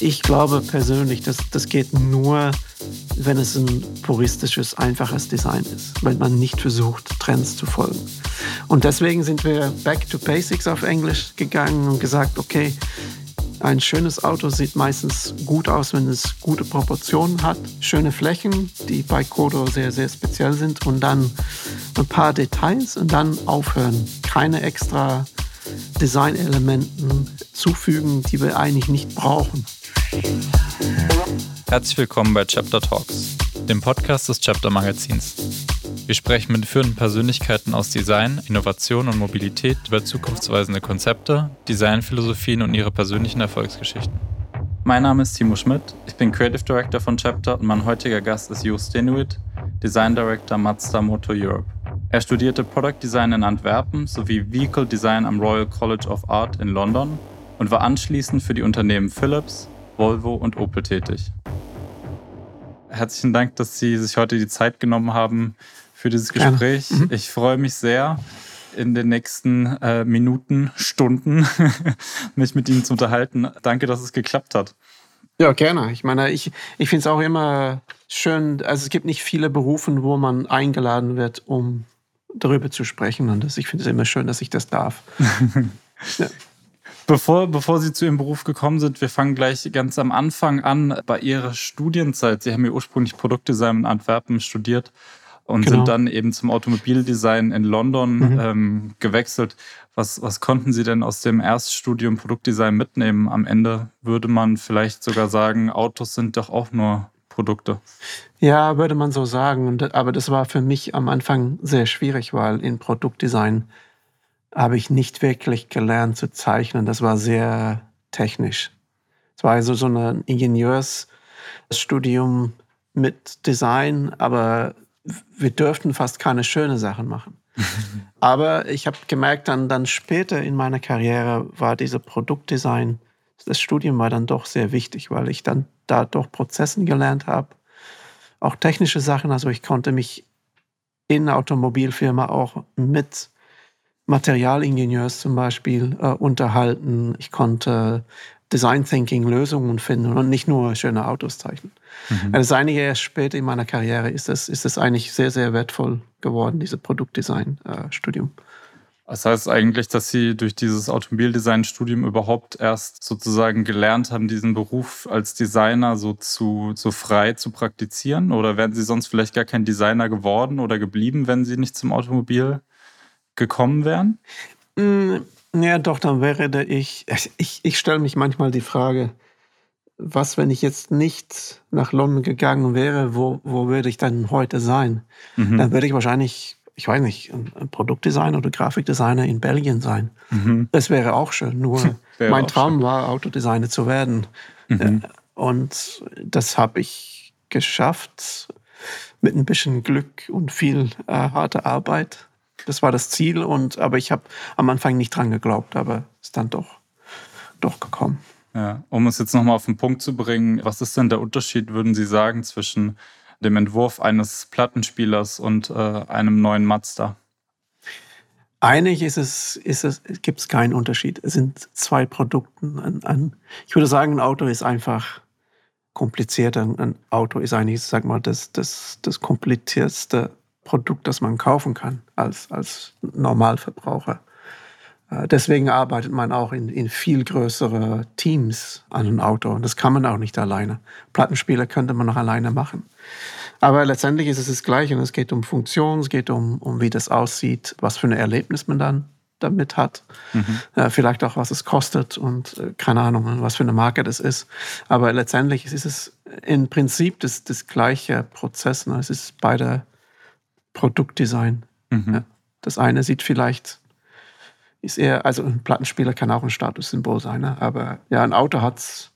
Ich glaube persönlich, dass das geht nur, wenn es ein puristisches, einfaches Design ist, wenn man nicht versucht, Trends zu folgen. Und deswegen sind wir back to basics auf Englisch gegangen und gesagt, okay, ein schönes Auto sieht meistens gut aus, wenn es gute Proportionen hat, schöne Flächen, die bei Kodo sehr, sehr speziell sind und dann ein paar Details und dann aufhören. Keine extra Designelementen zufügen, die wir eigentlich nicht brauchen. Herzlich willkommen bei Chapter Talks, dem Podcast des Chapter Magazins. Wir sprechen mit führenden Persönlichkeiten aus Design, Innovation und Mobilität über zukunftsweisende Konzepte, Designphilosophien und ihre persönlichen Erfolgsgeschichten. Mein Name ist Timo Schmidt, ich bin Creative Director von Chapter und mein heutiger Gast ist Joost Denuit, Design Director Mazda Motor Europe. Er studierte Product Design in Antwerpen sowie Vehicle Design am Royal College of Art in London und war anschließend für die Unternehmen Philips, Volvo und Opel tätig. Herzlichen Dank, dass Sie sich heute die Zeit genommen haben für dieses Gespräch. Mhm. Ich freue mich sehr, in den nächsten äh, Minuten, Stunden mich mit Ihnen zu unterhalten. Danke, dass es geklappt hat. Ja, gerne. Ich meine, ich, ich finde es auch immer schön, also es gibt nicht viele Berufe, wo man eingeladen wird, um darüber zu sprechen. Und das, ich finde es immer schön, dass ich das darf. ja. Bevor, bevor Sie zu Ihrem Beruf gekommen sind, wir fangen gleich ganz am Anfang an bei Ihrer Studienzeit. Sie haben ja ursprünglich Produktdesign in Antwerpen studiert und genau. sind dann eben zum Automobildesign in London mhm. ähm, gewechselt. Was, was konnten Sie denn aus dem Erststudium Produktdesign mitnehmen? Am Ende würde man vielleicht sogar sagen, Autos sind doch auch nur Produkte. Ja, würde man so sagen. Aber das war für mich am Anfang sehr schwierig, weil in Produktdesign habe ich nicht wirklich gelernt zu zeichnen. Das war sehr technisch. Es war also so ein Ingenieursstudium mit Design, aber wir dürften fast keine schönen Sachen machen. aber ich habe gemerkt, dann, dann später in meiner Karriere war diese Produktdesign, das Studium war dann doch sehr wichtig, weil ich dann da doch Prozessen gelernt habe. Auch technische Sachen, also ich konnte mich in der Automobilfirma auch mit Materialingenieurs zum Beispiel äh, unterhalten. Ich konnte Design Thinking Lösungen finden und nicht nur schöne Autos zeichnen. Mhm. Also einige erst später in meiner Karriere ist es, ist es eigentlich sehr, sehr wertvoll geworden, dieses Produktdesign-Studium. Äh, das heißt eigentlich, dass Sie durch dieses Automobildesign-Studium überhaupt erst sozusagen gelernt haben, diesen Beruf als Designer so zu so frei zu praktizieren? Oder wären Sie sonst vielleicht gar kein Designer geworden oder geblieben, wenn Sie nicht zum Automobil gekommen wären? Mm, ja, doch, dann wäre ich. Ich, ich stelle mich manchmal die Frage, was, wenn ich jetzt nicht nach London gegangen wäre, wo, wo würde ich dann heute sein? Mhm. Dann würde ich wahrscheinlich, ich weiß nicht, ein Produktdesigner oder Grafikdesigner in Belgien sein. Mhm. Das wäre auch schön. Nur mein Traum schön. war, Autodesigner zu werden. Mhm. Äh, und das habe ich geschafft mit ein bisschen Glück und viel äh, harter Arbeit. Das war das Ziel, und, aber ich habe am Anfang nicht dran geglaubt, aber ist dann doch, doch gekommen. Ja, um es jetzt nochmal auf den Punkt zu bringen, was ist denn der Unterschied, würden Sie sagen, zwischen dem Entwurf eines Plattenspielers und äh, einem neuen Mazda? Eigentlich ist es, ist es, gibt es keinen Unterschied. Es sind zwei Produkte. An, an, ich würde sagen, ein Auto ist einfach komplizierter. Ein Auto ist eigentlich, sag mal, das, das, das komplizierteste Produkt, das man kaufen kann als, als Normalverbraucher. Äh, deswegen arbeitet man auch in, in viel größere Teams an einem Auto. Und das kann man auch nicht alleine. Plattenspieler könnte man noch alleine machen. Aber letztendlich ist es das Gleiche. es geht um Funktion, es geht um, um wie das aussieht, was für ein Erlebnis man dann damit hat. Mhm. Äh, vielleicht auch, was es kostet und äh, keine Ahnung, was für eine Marke das ist. Aber letztendlich ist es im Prinzip das, das gleiche Prozess. Ne? Es ist beide Produktdesign. Mhm. Ja. Das eine sieht vielleicht, ist eher, also ein Plattenspieler kann auch ein Statussymbol sein, ne? aber ja, ein Auto hat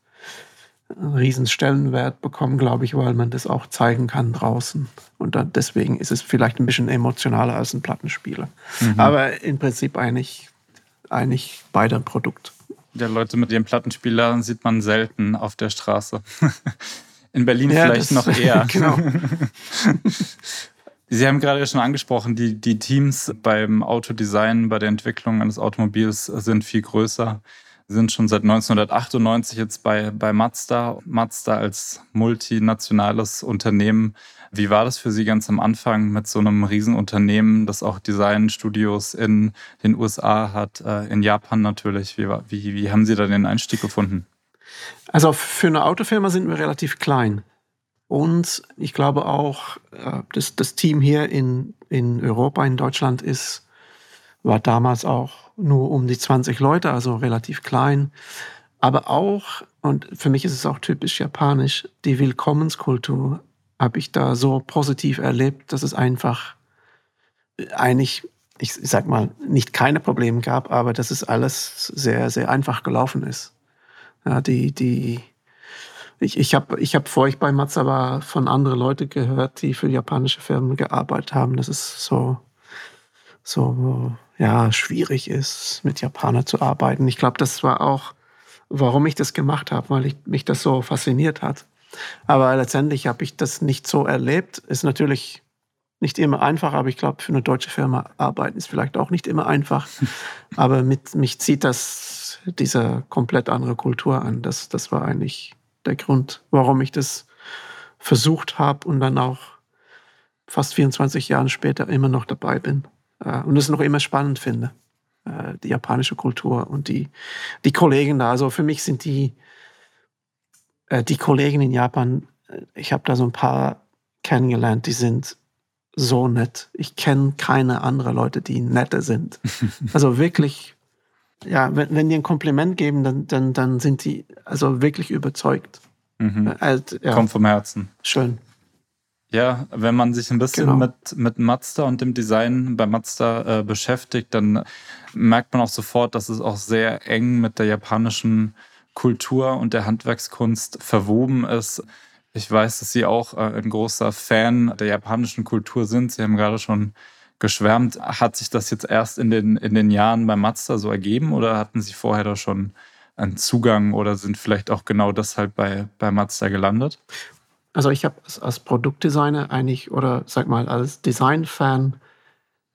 einen riesen Stellenwert bekommen, glaube ich, weil man das auch zeigen kann draußen. Und dann, deswegen ist es vielleicht ein bisschen emotionaler als ein Plattenspieler. Mhm. Aber im Prinzip eigentlich, eigentlich beide ein Produkt. Ja, Leute mit ihren Plattenspielern sieht man selten auf der Straße. In Berlin ja, vielleicht das, noch eher. genau. Sie haben gerade schon angesprochen, die, die Teams beim Autodesign, bei der Entwicklung eines Automobils sind viel größer. sind schon seit 1998 jetzt bei, bei Mazda. Mazda als multinationales Unternehmen. Wie war das für Sie ganz am Anfang mit so einem Riesenunternehmen, das auch Designstudios in den USA hat, äh, in Japan natürlich? Wie, wie, wie haben Sie da den Einstieg gefunden? Also für eine Autofirma sind wir relativ klein. Und ich glaube auch, äh, das, das Team hier in, in Europa, in Deutschland ist, war damals auch nur um die 20 Leute, also relativ klein. Aber auch, und für mich ist es auch typisch japanisch, die Willkommenskultur habe ich da so positiv erlebt, dass es einfach eigentlich, ich sag mal, nicht keine Probleme gab, aber dass es alles sehr, sehr einfach gelaufen ist. Ja, die, die, ich, ich habe ich hab vor ich bei Mazda war von anderen Leuten gehört, die für japanische Firmen gearbeitet haben, dass es so, so ja, schwierig ist, mit Japanern zu arbeiten. Ich glaube, das war auch, warum ich das gemacht habe, weil ich, mich das so fasziniert hat. Aber letztendlich habe ich das nicht so erlebt. Ist natürlich nicht immer einfach, aber ich glaube, für eine deutsche Firma arbeiten ist vielleicht auch nicht immer einfach. aber mit mich zieht das diese komplett andere Kultur an. Das, das war eigentlich der Grund, warum ich das versucht habe und dann auch fast 24 Jahre später immer noch dabei bin äh, und es noch immer spannend finde, äh, die japanische Kultur und die, die Kollegen da. Also für mich sind die, äh, die Kollegen in Japan, ich habe da so ein paar kennengelernt, die sind so nett. Ich kenne keine anderen Leute, die netter sind. Also wirklich, ja, wenn, wenn die ein Kompliment geben, dann, dann, dann sind die also wirklich überzeugt. Mhm. Also, ja. Kommt vom Herzen. Schön. Ja, wenn man sich ein bisschen genau. mit, mit Mazda und dem Design bei Mazda äh, beschäftigt, dann merkt man auch sofort, dass es auch sehr eng mit der japanischen Kultur und der Handwerkskunst verwoben ist. Ich weiß, dass Sie auch äh, ein großer Fan der japanischen Kultur sind. Sie haben gerade schon geschwärmt. Hat sich das jetzt erst in den, in den Jahren bei Mazda so ergeben oder hatten Sie vorher da schon einen Zugang oder sind vielleicht auch genau deshalb bei, bei Mazda gelandet? Also ich habe als Produktdesigner eigentlich oder sag mal als Designfan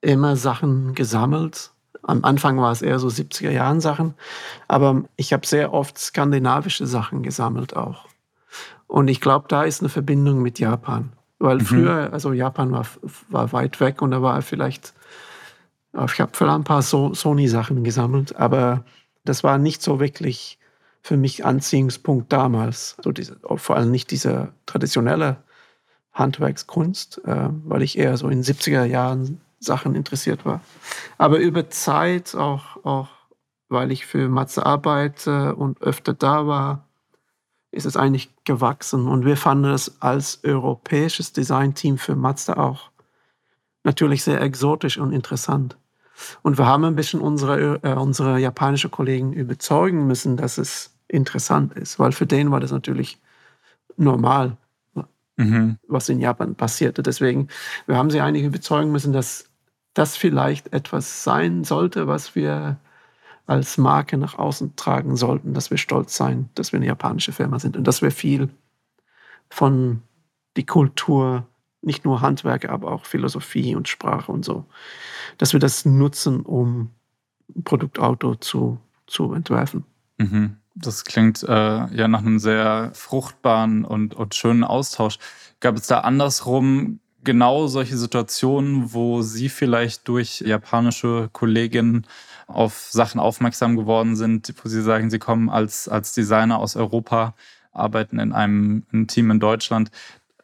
immer Sachen gesammelt. Am Anfang war es eher so 70er Jahren Sachen, aber ich habe sehr oft skandinavische Sachen gesammelt auch. Und ich glaube, da ist eine Verbindung mit Japan. Weil mhm. früher, also Japan war, war weit weg und da war vielleicht, ich habe vielleicht ein paar so Sony-Sachen gesammelt, aber das war nicht so wirklich für mich Anziehungspunkt damals. So diese, vor allem nicht diese traditionelle Handwerkskunst, äh, weil ich eher so in 70er Jahren Sachen interessiert war. Aber über Zeit, auch, auch weil ich für Matze arbeite und öfter da war, ist es eigentlich gewachsen. Und wir fanden es als europäisches Designteam für Mazda auch natürlich sehr exotisch und interessant. Und wir haben ein bisschen unsere, äh, unsere japanische Kollegen überzeugen müssen, dass es interessant ist, weil für den war das natürlich normal, mhm. was in Japan passierte. Deswegen, wir haben sie eigentlich überzeugen müssen, dass das vielleicht etwas sein sollte, was wir als Marke nach außen tragen sollten, dass wir stolz sein, dass wir eine japanische Firma sind und dass wir viel von die Kultur, nicht nur Handwerke, aber auch Philosophie und Sprache und so, dass wir das nutzen, um Produktauto zu, zu entwerfen. Mhm. Das klingt äh, ja nach einem sehr fruchtbaren und, und schönen Austausch. Gab es da andersrum genau solche Situationen, wo Sie vielleicht durch japanische Kolleginnen auf Sachen aufmerksam geworden sind, wo Sie sagen, Sie kommen als, als Designer aus Europa, arbeiten in einem, einem Team in Deutschland,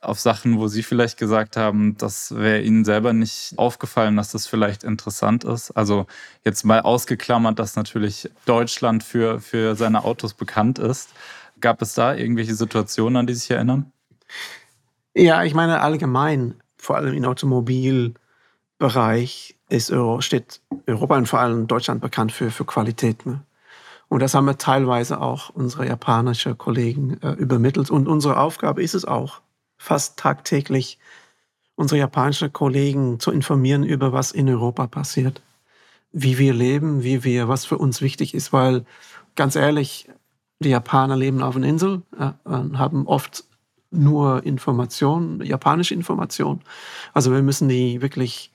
auf Sachen, wo Sie vielleicht gesagt haben, das wäre Ihnen selber nicht aufgefallen, dass das vielleicht interessant ist? Also jetzt mal ausgeklammert, dass natürlich Deutschland für, für seine Autos bekannt ist. Gab es da irgendwelche Situationen, an die Sie sich erinnern? Ja, ich meine allgemein, vor allem im Automobilbereich ist steht Europa und vor allem Deutschland bekannt für, für Qualität. Ne? Und das haben wir teilweise auch unsere japanischen Kollegen äh, übermittelt. Und unsere Aufgabe ist es auch, fast tagtäglich unsere japanischen Kollegen zu informieren über was in Europa passiert, wie wir leben, wie wir, was für uns wichtig ist, weil ganz ehrlich, die Japaner leben auf einer Insel äh, haben oft nur Informationen, japanische Informationen. Also wir müssen die wirklich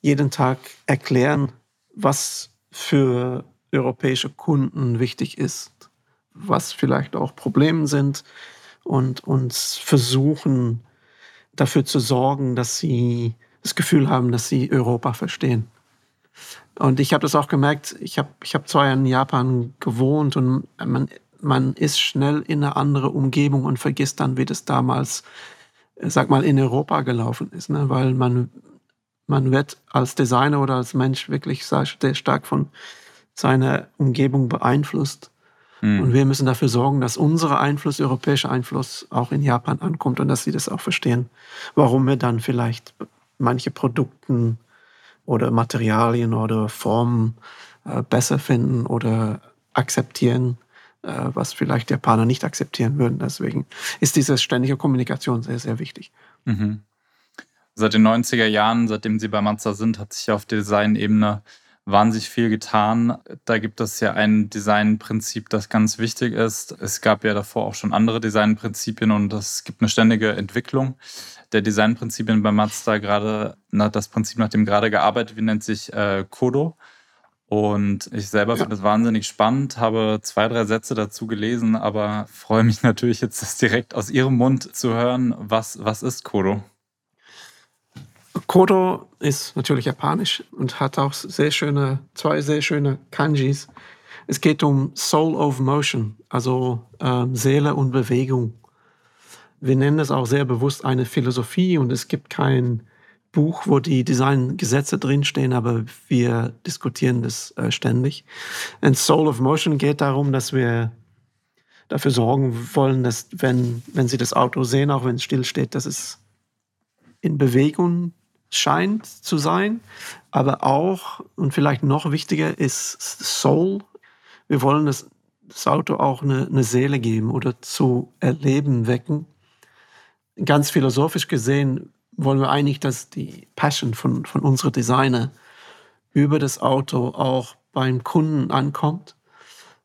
jeden Tag erklären, was für europäische Kunden wichtig ist, was vielleicht auch Probleme sind und uns versuchen dafür zu sorgen, dass sie das Gefühl haben, dass sie Europa verstehen. Und ich habe das auch gemerkt, ich habe ich hab zwar in Japan gewohnt und man, man ist schnell in eine andere Umgebung und vergisst dann, wie das damals, äh, sag mal, in Europa gelaufen ist. Ne? Weil man, man wird als Designer oder als Mensch wirklich sehr stark von seiner Umgebung beeinflusst. Mhm. Und wir müssen dafür sorgen, dass unser Einfluss, europäischer Einfluss, auch in Japan ankommt und dass sie das auch verstehen, warum wir dann vielleicht manche Produkten oder Materialien oder Formen äh, besser finden oder akzeptieren, äh, was vielleicht Japaner nicht akzeptieren würden. Deswegen ist diese ständige Kommunikation sehr, sehr wichtig. Mhm. Seit den 90er Jahren, seitdem Sie bei Mazda sind, hat sich auf Designebene wahnsinnig viel getan. Da gibt es ja ein Designprinzip, das ganz wichtig ist. Es gab ja davor auch schon andere Designprinzipien und es gibt eine ständige Entwicklung der Designprinzipien bei Mazda. Gerade na, das Prinzip, nach dem gerade gearbeitet wird, nennt sich äh, Kodo. Und ich selber ja. finde es wahnsinnig spannend, habe zwei, drei Sätze dazu gelesen, aber freue mich natürlich jetzt, das direkt aus Ihrem Mund zu hören. Was, was ist Kodo? Kodo ist natürlich japanisch und hat auch sehr schöne, zwei sehr schöne Kanjis. Es geht um Soul of Motion, also äh, Seele und Bewegung. Wir nennen es auch sehr bewusst eine Philosophie und es gibt kein Buch, wo die Designgesetze drinstehen, aber wir diskutieren das äh, ständig. Und Soul of Motion geht darum, dass wir dafür sorgen wollen, dass wenn, wenn Sie das Auto sehen, auch wenn es stillsteht, dass es in Bewegung scheint zu sein, aber auch, und vielleicht noch wichtiger, ist Soul. Wir wollen das, das Auto auch eine, eine Seele geben oder zu erleben wecken. Ganz philosophisch gesehen wollen wir eigentlich, dass die Passion von, von unserer Designer über das Auto auch beim Kunden ankommt.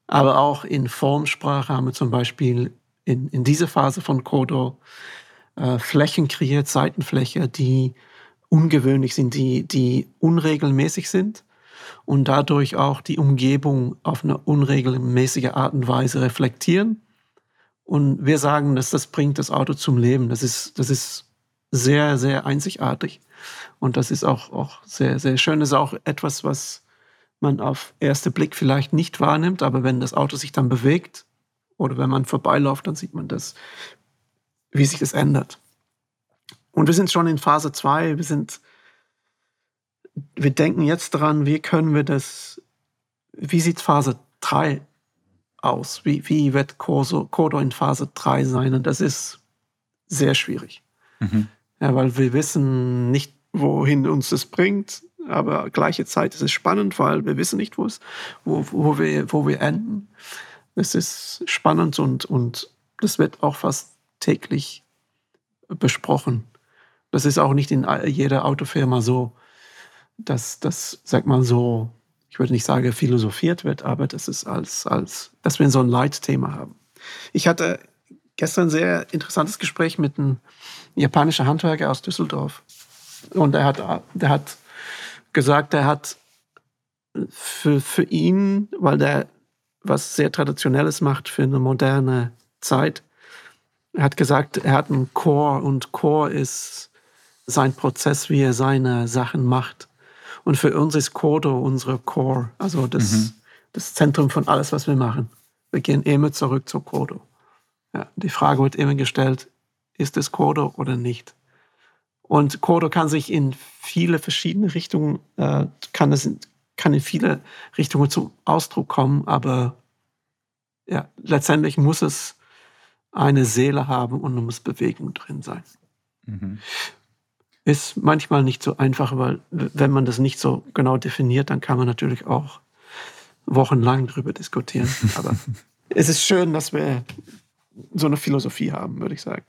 Aber auch in Formsprache haben wir zum Beispiel in, in dieser Phase von Kodo äh, Flächen kreiert, Seitenfläche, die ungewöhnlich sind, die, die unregelmäßig sind und dadurch auch die Umgebung auf eine unregelmäßige Art und Weise reflektieren. Und wir sagen, dass das bringt das Auto zum Leben. Das ist, das ist sehr, sehr einzigartig. Und das ist auch, auch sehr, sehr schön. Das ist auch etwas, was man auf ersten Blick vielleicht nicht wahrnimmt, aber wenn das Auto sich dann bewegt oder wenn man vorbeiläuft, dann sieht man das, wie sich das ändert. Und wir sind schon in Phase 2. Wir sind, wir denken jetzt daran, wie können wir das, wie sieht Phase 3 aus? Wie, wie wird Corso, Codo in Phase 3 sein? Und das ist sehr schwierig. Mhm. Ja, weil wir wissen nicht, wohin uns das bringt. Aber gleiche Zeit ist es spannend, weil wir wissen nicht, wo, es, wo, wo, wir, wo wir enden. Es ist spannend und, und das wird auch fast täglich besprochen. Das ist auch nicht in jeder Autofirma so, dass das, sag mal so, ich würde nicht sagen, philosophiert wird, aber das ist als, als, dass wir so ein Leitthema haben. Ich hatte gestern ein sehr interessantes Gespräch mit einem japanischen Handwerker aus Düsseldorf. Und er hat, der hat gesagt, er hat für, für ihn, weil der was sehr Traditionelles macht für eine moderne Zeit, er hat gesagt, er hat einen Core und Core ist sein Prozess, wie er seine Sachen macht. Und für uns ist Kodo unsere Core, also das, mhm. das Zentrum von alles, was wir machen. Wir gehen immer zurück zu Kodo. Ja, die Frage wird immer gestellt, ist es Kodo oder nicht? Und Kodo kann sich in viele verschiedene Richtungen, äh, kann, es, kann in viele Richtungen zum Ausdruck kommen, aber ja, letztendlich muss es eine Seele haben und muss Bewegung drin sein. Mhm. Ist manchmal nicht so einfach, weil wenn man das nicht so genau definiert, dann kann man natürlich auch wochenlang darüber diskutieren. Aber es ist schön, dass wir so eine Philosophie haben, würde ich sagen.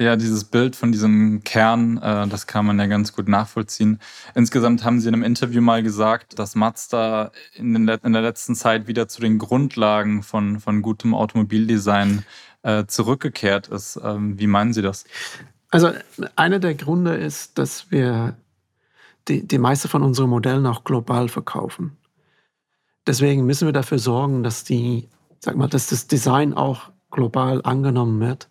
Ja, dieses Bild von diesem Kern, äh, das kann man ja ganz gut nachvollziehen. Insgesamt haben Sie in einem Interview mal gesagt, dass Mazda in, in der letzten Zeit wieder zu den Grundlagen von, von gutem Automobildesign äh, zurückgekehrt ist. Ähm, wie meinen Sie das? Also einer der Gründe ist, dass wir die, die meiste von unseren Modellen auch global verkaufen. deswegen müssen wir dafür sorgen, dass die, sag mal, dass das Design auch global angenommen wird.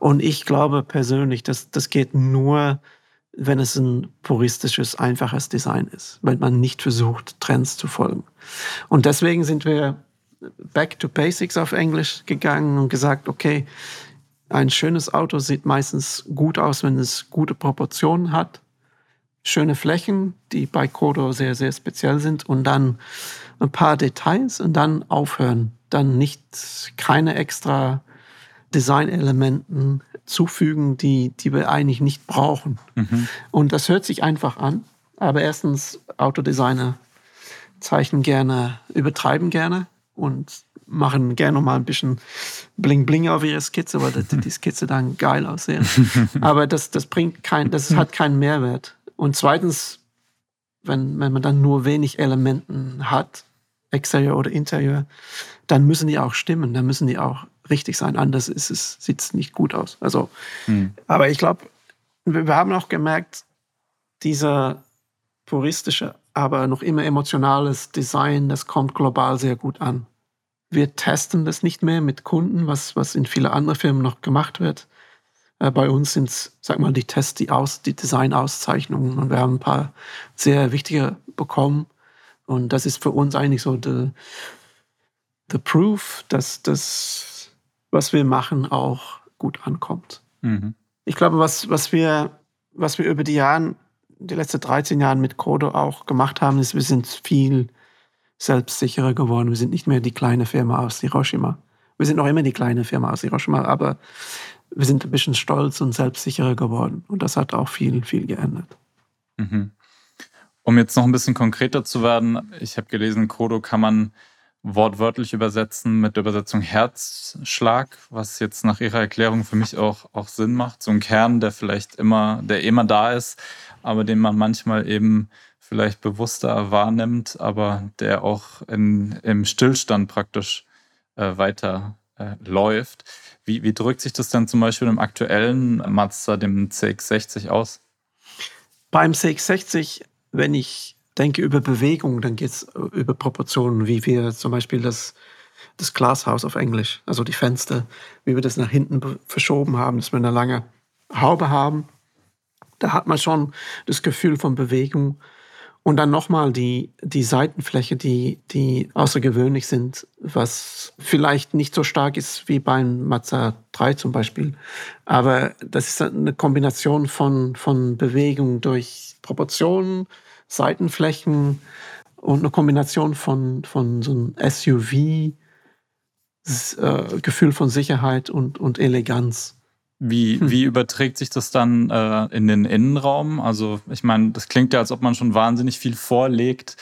Und ich glaube persönlich, dass das geht nur, wenn es ein puristisches, einfaches Design ist, weil man nicht versucht, Trends zu folgen. Und deswegen sind wir back to basics auf Englisch gegangen und gesagt, okay, ein schönes Auto sieht meistens gut aus, wenn es gute Proportionen hat, schöne Flächen, die bei Kodo sehr, sehr speziell sind und dann ein paar Details und dann aufhören. Dann nicht keine extra Designelementen zufügen, die, die wir eigentlich nicht brauchen. Mhm. Und das hört sich einfach an. Aber erstens, Autodesigner zeichnen gerne, übertreiben gerne und machen gerne mal ein bisschen Bling Bling auf ihre Skizze, weil die, die Skizze dann geil aussehen. Aber das, das bringt kein, das hat keinen Mehrwert. Und zweitens, wenn, wenn man dann nur wenig Elementen hat, Exterior oder Interior, dann müssen die auch stimmen, dann müssen die auch richtig sein. Anders ist es, sieht es nicht gut aus. Also, hm. aber ich glaube, wir, wir haben auch gemerkt, dieser puristische, aber noch immer emotionales Design, das kommt global sehr gut an. Wir testen das nicht mehr mit Kunden, was, was in vielen anderen Firmen noch gemacht wird. Äh, bei uns sind es, sag mal, die Tests, die, Aus, die Design-Auszeichnungen und wir haben ein paar sehr wichtige bekommen. Und das ist für uns eigentlich so the, the proof, dass das, was wir machen, auch gut ankommt. Mhm. Ich glaube, was, was, wir, was wir über die Jahre, die letzten 13 Jahre mit Kodo auch gemacht haben, ist, wir sind viel selbstsicherer geworden. Wir sind nicht mehr die kleine Firma aus Hiroshima. Wir sind noch immer die kleine Firma aus Hiroshima, aber wir sind ein bisschen stolz und selbstsicherer geworden. Und das hat auch viel, viel geändert. Mhm. Um jetzt noch ein bisschen konkreter zu werden, ich habe gelesen, Kodo kann man wortwörtlich übersetzen mit der Übersetzung Herzschlag, was jetzt nach Ihrer Erklärung für mich auch, auch Sinn macht. So ein Kern, der vielleicht immer, der immer da ist, aber den man manchmal eben vielleicht bewusster wahrnimmt, aber der auch in, im Stillstand praktisch äh, weiter äh, läuft. Wie, wie drückt sich das dann zum Beispiel im aktuellen Mazda, dem CX60, aus? Beim CX60, wenn ich denke über Bewegung, dann geht es über Proportionen, wie wir zum Beispiel das, das Glashaus auf Englisch, also die Fenster, wie wir das nach hinten verschoben haben, dass wir eine lange Haube haben. Da hat man schon das Gefühl von Bewegung und dann nochmal die, die Seitenfläche, die, die außergewöhnlich sind, was vielleicht nicht so stark ist wie beim Mazda 3 zum Beispiel. Aber das ist eine Kombination von, von Bewegung durch Proportionen, Seitenflächen und eine Kombination von, von so einem SUV, äh, von Sicherheit und, und Eleganz. Wie, hm. wie überträgt sich das dann äh, in den Innenraum? Also ich meine, das klingt ja, als ob man schon wahnsinnig viel vorlegt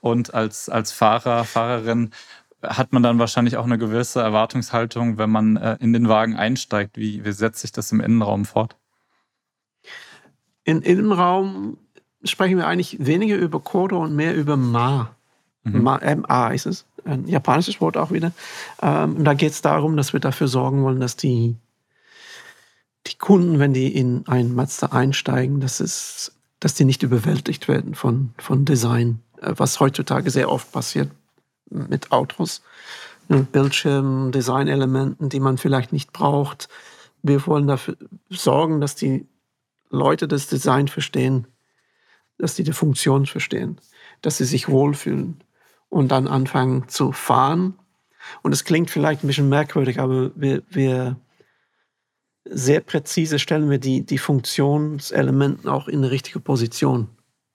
und als, als Fahrer, Fahrerin hat man dann wahrscheinlich auch eine gewisse Erwartungshaltung, wenn man äh, in den Wagen einsteigt. Wie, wie setzt sich das im Innenraum fort? Im Innenraum sprechen wir eigentlich weniger über Kodo und mehr über Ma. Mhm. Ma, MA ist es, ein japanisches Wort auch wieder. Ähm, da geht es darum, dass wir dafür sorgen wollen, dass die die Kunden, wenn die in einen Mazda einsteigen, dass, es, dass die nicht überwältigt werden von, von Design, äh, was heutzutage sehr oft passiert mit Autos. Bildschirmen, Designelementen, die man vielleicht nicht braucht. Wir wollen dafür sorgen, dass die Leute das Design verstehen, dass die die Funktion verstehen, dass sie sich wohlfühlen und dann anfangen zu fahren. Und es klingt vielleicht ein bisschen merkwürdig, aber wir, wir sehr präzise stellen wir die, die Funktionselementen auch in eine richtige Position.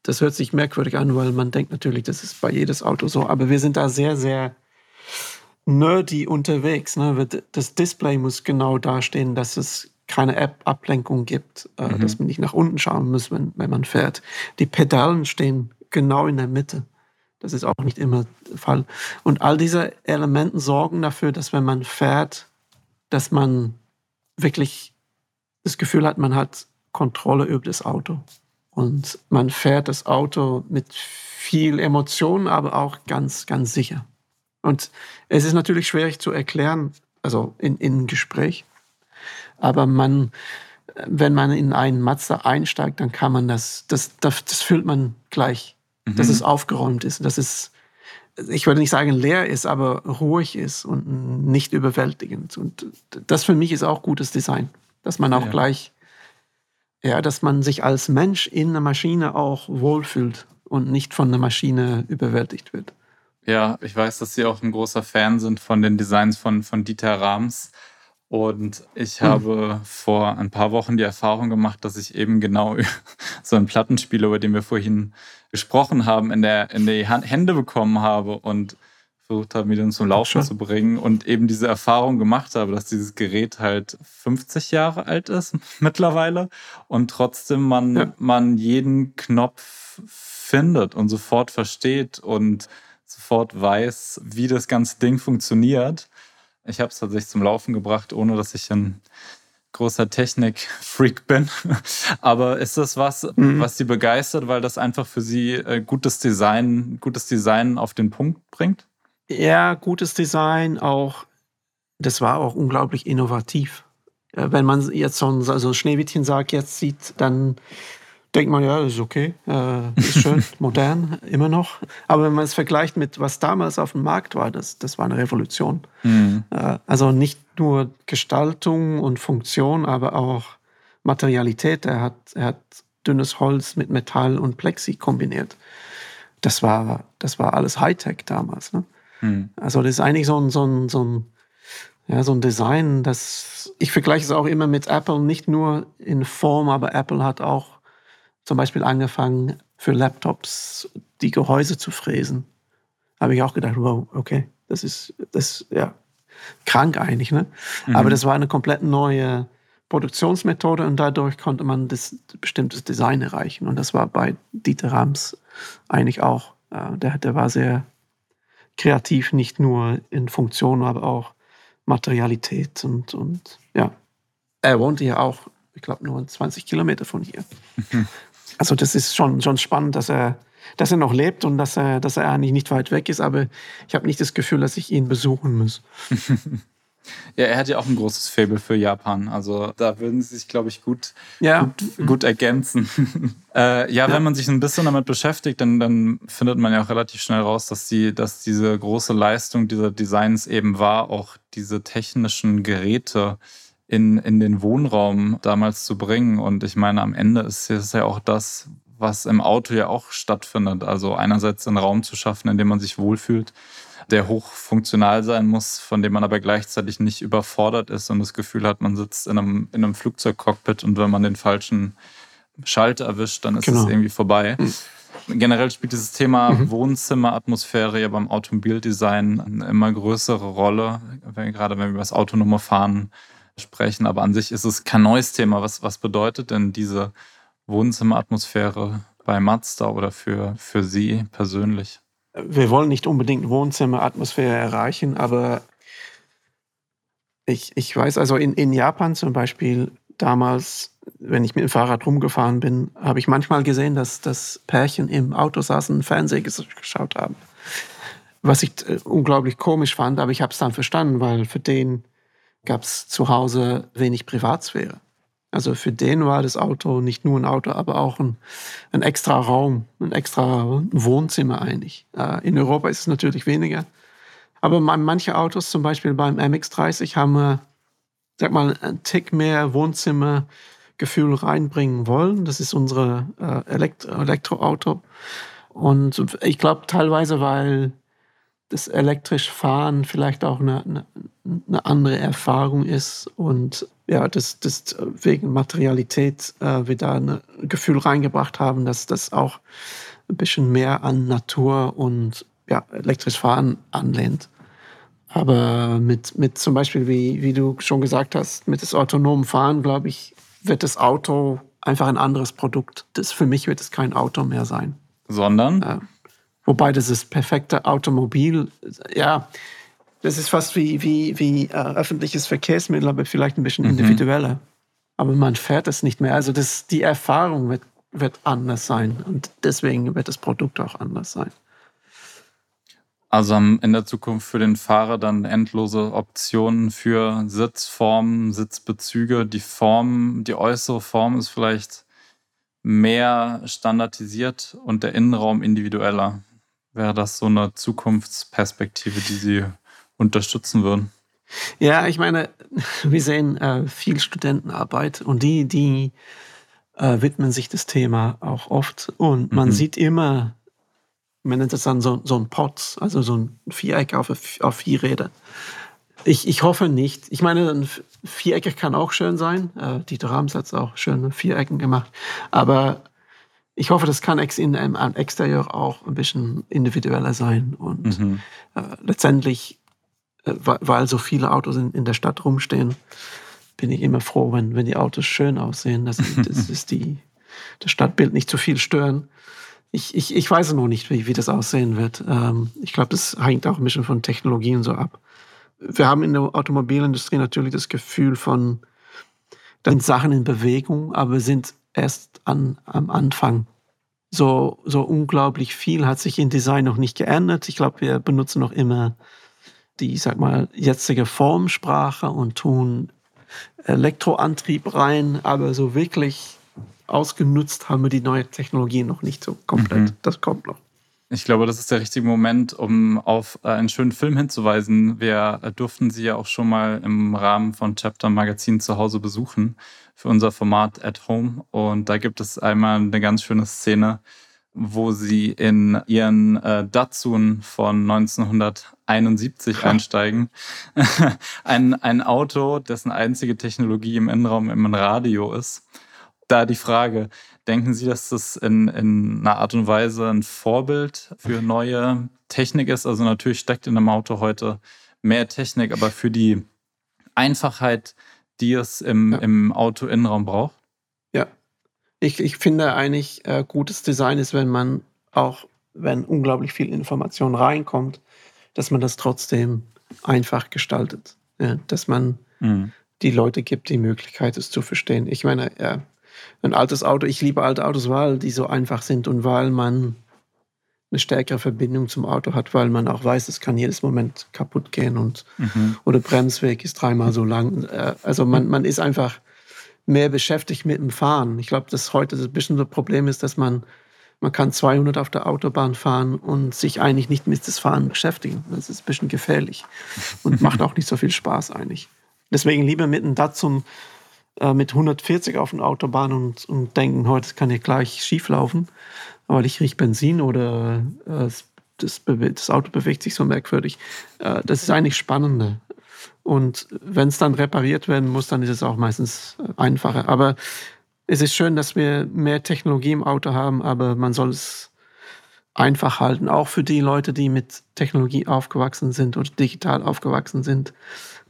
Das hört sich merkwürdig an, weil man denkt natürlich, das ist bei jedes Auto so. Aber wir sind da sehr, sehr nerdy unterwegs. Ne? Das Display muss genau dastehen, dass es keine App-Ablenkung gibt, äh, mhm. dass man nicht nach unten schauen muss, wenn, wenn man fährt. Die Pedalen stehen genau in der Mitte. Das ist auch nicht immer der Fall. Und all diese Elemente sorgen dafür, dass wenn man fährt, dass man wirklich das Gefühl hat, man hat Kontrolle über das Auto. Und man fährt das Auto mit viel Emotion, aber auch ganz, ganz sicher. Und es ist natürlich schwierig zu erklären, also in, in einem Gespräch. Aber man, wenn man in einen Mazda einsteigt, dann kann man das, das, das, das fühlt man gleich, mhm. dass es aufgeräumt ist, dass es ich würde nicht sagen leer ist, aber ruhig ist und nicht überwältigend. Und das für mich ist auch gutes Design, dass man auch ja. gleich, ja, dass man sich als Mensch in einer Maschine auch wohlfühlt und nicht von der Maschine überwältigt wird. Ja, ich weiß, dass Sie auch ein großer Fan sind von den Designs von, von Dieter Rams. Und ich hm. habe vor ein paar Wochen die Erfahrung gemacht, dass ich eben genau so ein Plattenspieler, über den wir vorhin gesprochen haben, in, der, in die Hände bekommen habe und versucht habe, mir den zum Laufen zu bringen und eben diese Erfahrung gemacht habe, dass dieses Gerät halt 50 Jahre alt ist mittlerweile und trotzdem man, ja. man jeden Knopf findet und sofort versteht und sofort weiß, wie das ganze Ding funktioniert. Ich habe es tatsächlich zum Laufen gebracht, ohne dass ich ein großer Technik-Freak bin. Aber ist das was, mhm. was Sie begeistert, weil das einfach für Sie äh, gutes Design, gutes Design auf den Punkt bringt? Ja, gutes Design auch. Das war auch unglaublich innovativ. Wenn man jetzt so ein, so ein Schneewittchen sagt, jetzt sieht, dann denkt man, ja, ist okay, äh, ist schön, modern, immer noch. Aber wenn man es vergleicht mit, was damals auf dem Markt war, das, das war eine Revolution. Mhm. Äh, also nicht nur Gestaltung und Funktion, aber auch Materialität. Er hat, er hat dünnes Holz mit Metall und Plexi kombiniert. Das war, das war alles Hightech damals. Ne? Mhm. Also das ist eigentlich so ein, so ein, so ein ja, so ein Design, das ich vergleiche es auch immer mit Apple, nicht nur in Form, aber Apple hat auch zum Beispiel angefangen, für Laptops die Gehäuse zu fräsen. Habe ich auch gedacht, wow, okay, das ist, das, ja, krank eigentlich, ne? Mhm. Aber das war eine komplett neue Produktionsmethode und dadurch konnte man das bestimmtes Design erreichen. Und das war bei Dieter Rams eigentlich auch. Der, der war sehr kreativ, nicht nur in Funktion, aber auch Materialität und, und ja. Er wohnte ja auch, ich glaube, nur 20 Kilometer von hier. Mhm. Also das ist schon, schon spannend, dass er, dass er noch lebt und dass er, dass er eigentlich nicht weit weg ist, aber ich habe nicht das Gefühl, dass ich ihn besuchen muss. Ja, er hat ja auch ein großes Faible für Japan. Also da würden sie sich, glaube ich, gut, ja. gut, gut, ergänzen. äh, ja, ja, wenn man sich ein bisschen damit beschäftigt, dann, dann findet man ja auch relativ schnell raus, dass, die, dass diese große Leistung dieser Designs eben war, auch diese technischen Geräte in, in den Wohnraum damals zu bringen. Und ich meine, am Ende ist es ja auch das, was im Auto ja auch stattfindet. Also einerseits einen Raum zu schaffen, in dem man sich wohlfühlt, der hochfunktional sein muss, von dem man aber gleichzeitig nicht überfordert ist und das Gefühl hat, man sitzt in einem, in einem Flugzeugcockpit und wenn man den falschen Schalter erwischt, dann ist genau. es irgendwie vorbei. Mhm. Generell spielt dieses Thema mhm. Wohnzimmeratmosphäre ja beim Automobildesign eine immer größere Rolle, gerade wenn wir über das autonome Fahren sprechen. Aber an sich ist es kein neues Thema. Was, was bedeutet denn diese Wohnzimmeratmosphäre bei Mazda oder für, für Sie persönlich? Wir wollen nicht unbedingt Wohnzimmeratmosphäre erreichen, aber ich, ich weiß also in, in Japan zum Beispiel damals, wenn ich mit dem Fahrrad rumgefahren bin, habe ich manchmal gesehen, dass das Pärchen im Auto saßen und Fernsehen geschaut haben. Was ich äh, unglaublich komisch fand, aber ich habe es dann verstanden, weil für den gab es zu Hause wenig Privatsphäre. Also für den war das Auto nicht nur ein Auto, aber auch ein, ein extra Raum, ein extra Wohnzimmer eigentlich. Äh, in Europa ist es natürlich weniger. Aber manche Autos, zum Beispiel beim MX30, haben wir, sag mal, einen Tick mehr Wohnzimmergefühl reinbringen wollen. Das ist unsere äh, Elektro Elektroauto. Und ich glaube teilweise, weil das elektrisch Fahren vielleicht auch eine, eine, eine, andere Erfahrung ist und ja, das, das wegen Materialität äh, wir da ein Gefühl reingebracht haben, dass das auch ein bisschen mehr an Natur und ja, elektrisch Fahren anlehnt. Aber mit, mit zum Beispiel, wie, wie du schon gesagt hast, mit das autonomen Fahren, glaube ich, wird das Auto einfach ein anderes Produkt. Das, für mich wird es kein Auto mehr sein. Sondern? Äh, Wobei das ist perfekte Automobil, ja, das ist fast wie, wie, wie äh, öffentliches Verkehrsmittel, aber vielleicht ein bisschen mhm. individueller. Aber man fährt es nicht mehr. Also das, die Erfahrung wird, wird anders sein und deswegen wird das Produkt auch anders sein. Also in der Zukunft für den Fahrer dann endlose Optionen für Sitzformen, Sitzbezüge. Die Form, die äußere Form ist vielleicht mehr standardisiert und der Innenraum individueller. Wäre das so eine Zukunftsperspektive, die Sie unterstützen würden? Ja, ich meine, wir sehen äh, viel Studentenarbeit und die, die äh, widmen sich das Thema auch oft. Und man mhm. sieht immer, man nennt es dann so, so ein Pot, also so ein Viereck auf, auf vier Räder. Ich, ich hoffe nicht. Ich meine, ein Viereck kann auch schön sein. Äh, Dieter Rams hat es auch schön mit Vierecken gemacht. Aber ich hoffe, das kann in einem Exterieur auch ein bisschen individueller sein. Und mhm. äh, letztendlich, äh, weil so viele Autos in, in, der Stadt rumstehen, bin ich immer froh, wenn, wenn die Autos schön aussehen, dass, das ist die, das Stadtbild nicht zu viel stören. Ich, ich, ich weiß noch nicht, wie, wie das aussehen wird. Ähm, ich glaube, das hängt auch ein bisschen von Technologien so ab. Wir haben in der Automobilindustrie natürlich das Gefühl von, dann Sachen in Bewegung, aber wir sind erst an, am Anfang. So, so unglaublich viel hat sich im Design noch nicht geändert. Ich glaube, wir benutzen noch immer die, sag mal, jetzige Formsprache und tun Elektroantrieb rein, aber so wirklich ausgenutzt haben wir die neue Technologie noch nicht so komplett. Mhm. Das kommt noch. Ich glaube, das ist der richtige Moment, um auf äh, einen schönen Film hinzuweisen. Wir äh, durften Sie ja auch schon mal im Rahmen von Chapter Magazin zu Hause besuchen für unser Format At Home. Und da gibt es einmal eine ganz schöne Szene, wo Sie in Ihren äh, Datsun von 1971 ja. einsteigen. ein, ein Auto, dessen einzige Technologie im Innenraum immer ein Radio ist. Da die Frage, Denken Sie, dass das in, in einer Art und Weise ein Vorbild für neue Technik ist? Also natürlich steckt in einem Auto heute mehr Technik, aber für die Einfachheit, die es im, ja. im Auto-Innenraum braucht? Ja, ich, ich finde eigentlich, äh, gutes Design ist, wenn man auch, wenn unglaublich viel Information reinkommt, dass man das trotzdem einfach gestaltet. Ja, dass man mhm. die Leute gibt die Möglichkeit, es zu verstehen. Ich meine, ja, ein altes Auto, ich liebe alte Autos, weil die so einfach sind und weil man eine stärkere Verbindung zum Auto hat, weil man auch weiß, es kann jedes Moment kaputt gehen und mhm. oder Bremsweg ist dreimal so lang. Äh, also man, man ist einfach mehr beschäftigt mit dem Fahren. Ich glaube, dass heute das ein bisschen ein Problem ist, dass man man kann 200 auf der Autobahn fahren und sich eigentlich nicht mit dem Fahren beschäftigen. Das ist ein bisschen gefährlich und macht auch nicht so viel Spaß eigentlich. Deswegen lieber mit einem Datsun äh, mit 140 auf der Autobahn und, und denken, heute kann ja gleich schief laufen, weil ich rieche Benzin oder äh, das, das, Auto bewegt sich so merkwürdig. Äh, das ist eigentlich spannender. Und wenn es dann repariert werden muss, dann ist es auch meistens einfacher. Aber es ist schön, dass wir mehr Technologie im Auto haben, aber man soll es einfach halten, auch für die Leute, die mit Technologie aufgewachsen sind oder digital aufgewachsen sind.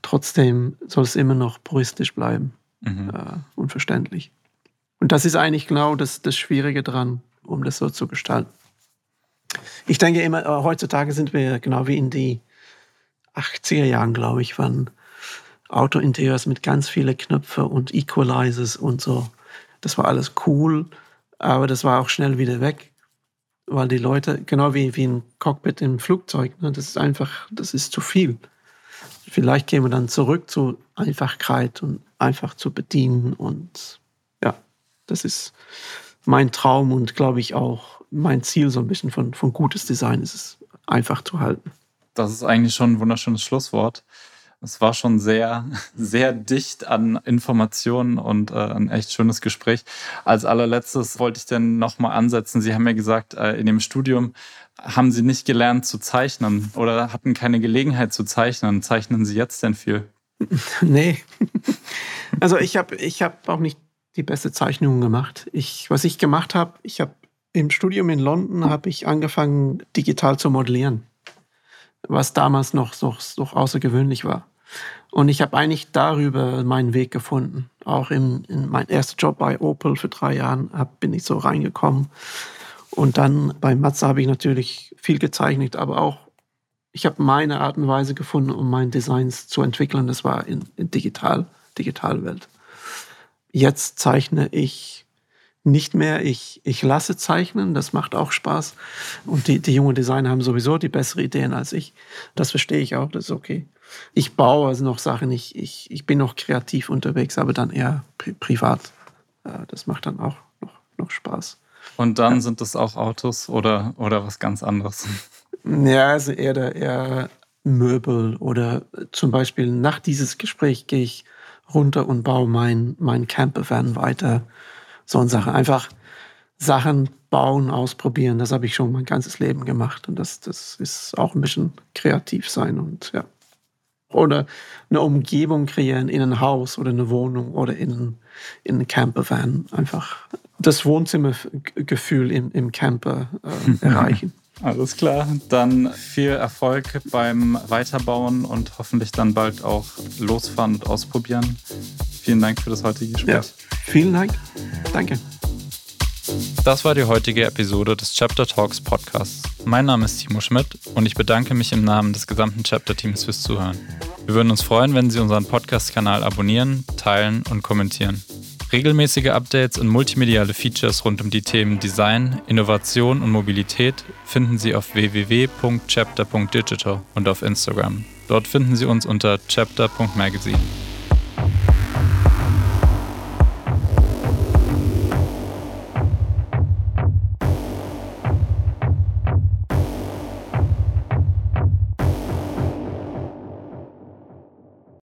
Trotzdem soll es immer noch puristisch bleiben mhm. äh, unverständlich. Und das ist eigentlich genau das, das Schwierige dran, um das so zu gestalten. Ich denke immer, äh, heutzutage sind wir genau wie in die 80er Jahren, glaube ich, waren Autointerieurs mit ganz vielen Knöpfen und Equalizers und so. Das war alles cool, aber das war auch schnell wieder weg, weil die Leute, genau wie, wie ein Cockpit im Flugzeug, ne, das ist einfach, das ist zu viel. Vielleicht gehen wir dann zurück zu Einfachkeit und einfach zu bedienen. Und ja, das ist mein Traum und glaube ich auch mein Ziel so ein bisschen von, von gutes Design ist es einfach zu halten. Das ist eigentlich schon ein wunderschönes Schlusswort. Es war schon sehr, sehr dicht an Informationen und äh, ein echt schönes Gespräch. Als allerletztes wollte ich denn nochmal ansetzen. Sie haben ja gesagt, äh, in dem Studium haben Sie nicht gelernt zu zeichnen oder hatten keine Gelegenheit zu zeichnen. Zeichnen Sie jetzt denn viel? Nee. Also ich habe ich hab auch nicht die beste Zeichnung gemacht. Ich, was ich gemacht habe, ich habe im Studium in London habe ich angefangen, digital zu modellieren, was damals noch so, so außergewöhnlich war. Und ich habe eigentlich darüber meinen Weg gefunden. Auch in, in mein erster Job bei Opel für drei Jahren bin ich so reingekommen. Und dann bei Matze habe ich natürlich viel gezeichnet, aber auch ich habe meine Art und Weise gefunden, um meine Designs zu entwickeln. Das war in, in digital, Digitalwelt. Jetzt zeichne ich nicht mehr. Ich, ich lasse zeichnen. Das macht auch Spaß. Und die, die jungen Designer haben sowieso die besseren Ideen als ich. Das verstehe ich auch. Das ist okay. Ich baue also noch Sachen. Ich, ich, ich bin noch kreativ unterwegs, aber dann eher pri privat. Das macht dann auch noch, noch Spaß. Und dann sind es auch Autos oder, oder was ganz anderes? Ja, also eher, eher Möbel oder zum Beispiel nach dieses Gespräch gehe ich runter und baue mein, mein Campervan weiter. So eine Sache. Einfach Sachen bauen, ausprobieren. Das habe ich schon mein ganzes Leben gemacht. Und das, das ist auch ein bisschen kreativ sein und ja. Oder eine Umgebung kreieren in ein Haus oder eine Wohnung oder in, in einen Campervan. Einfach das Wohnzimmergefühl im, im Camper äh, erreichen. Alles klar, dann viel Erfolg beim Weiterbauen und hoffentlich dann bald auch losfahren und ausprobieren. Vielen Dank für das heutige Gespräch. Ja, vielen Dank. Danke. Das war die heutige Episode des Chapter Talks Podcasts. Mein Name ist Timo Schmidt und ich bedanke mich im Namen des gesamten Chapter-Teams fürs Zuhören. Wir würden uns freuen, wenn Sie unseren Podcast-Kanal abonnieren, teilen und kommentieren. Regelmäßige Updates und multimediale Features rund um die Themen Design, Innovation und Mobilität finden Sie auf www.chapter.digital und auf Instagram. Dort finden Sie uns unter chapter.magazine.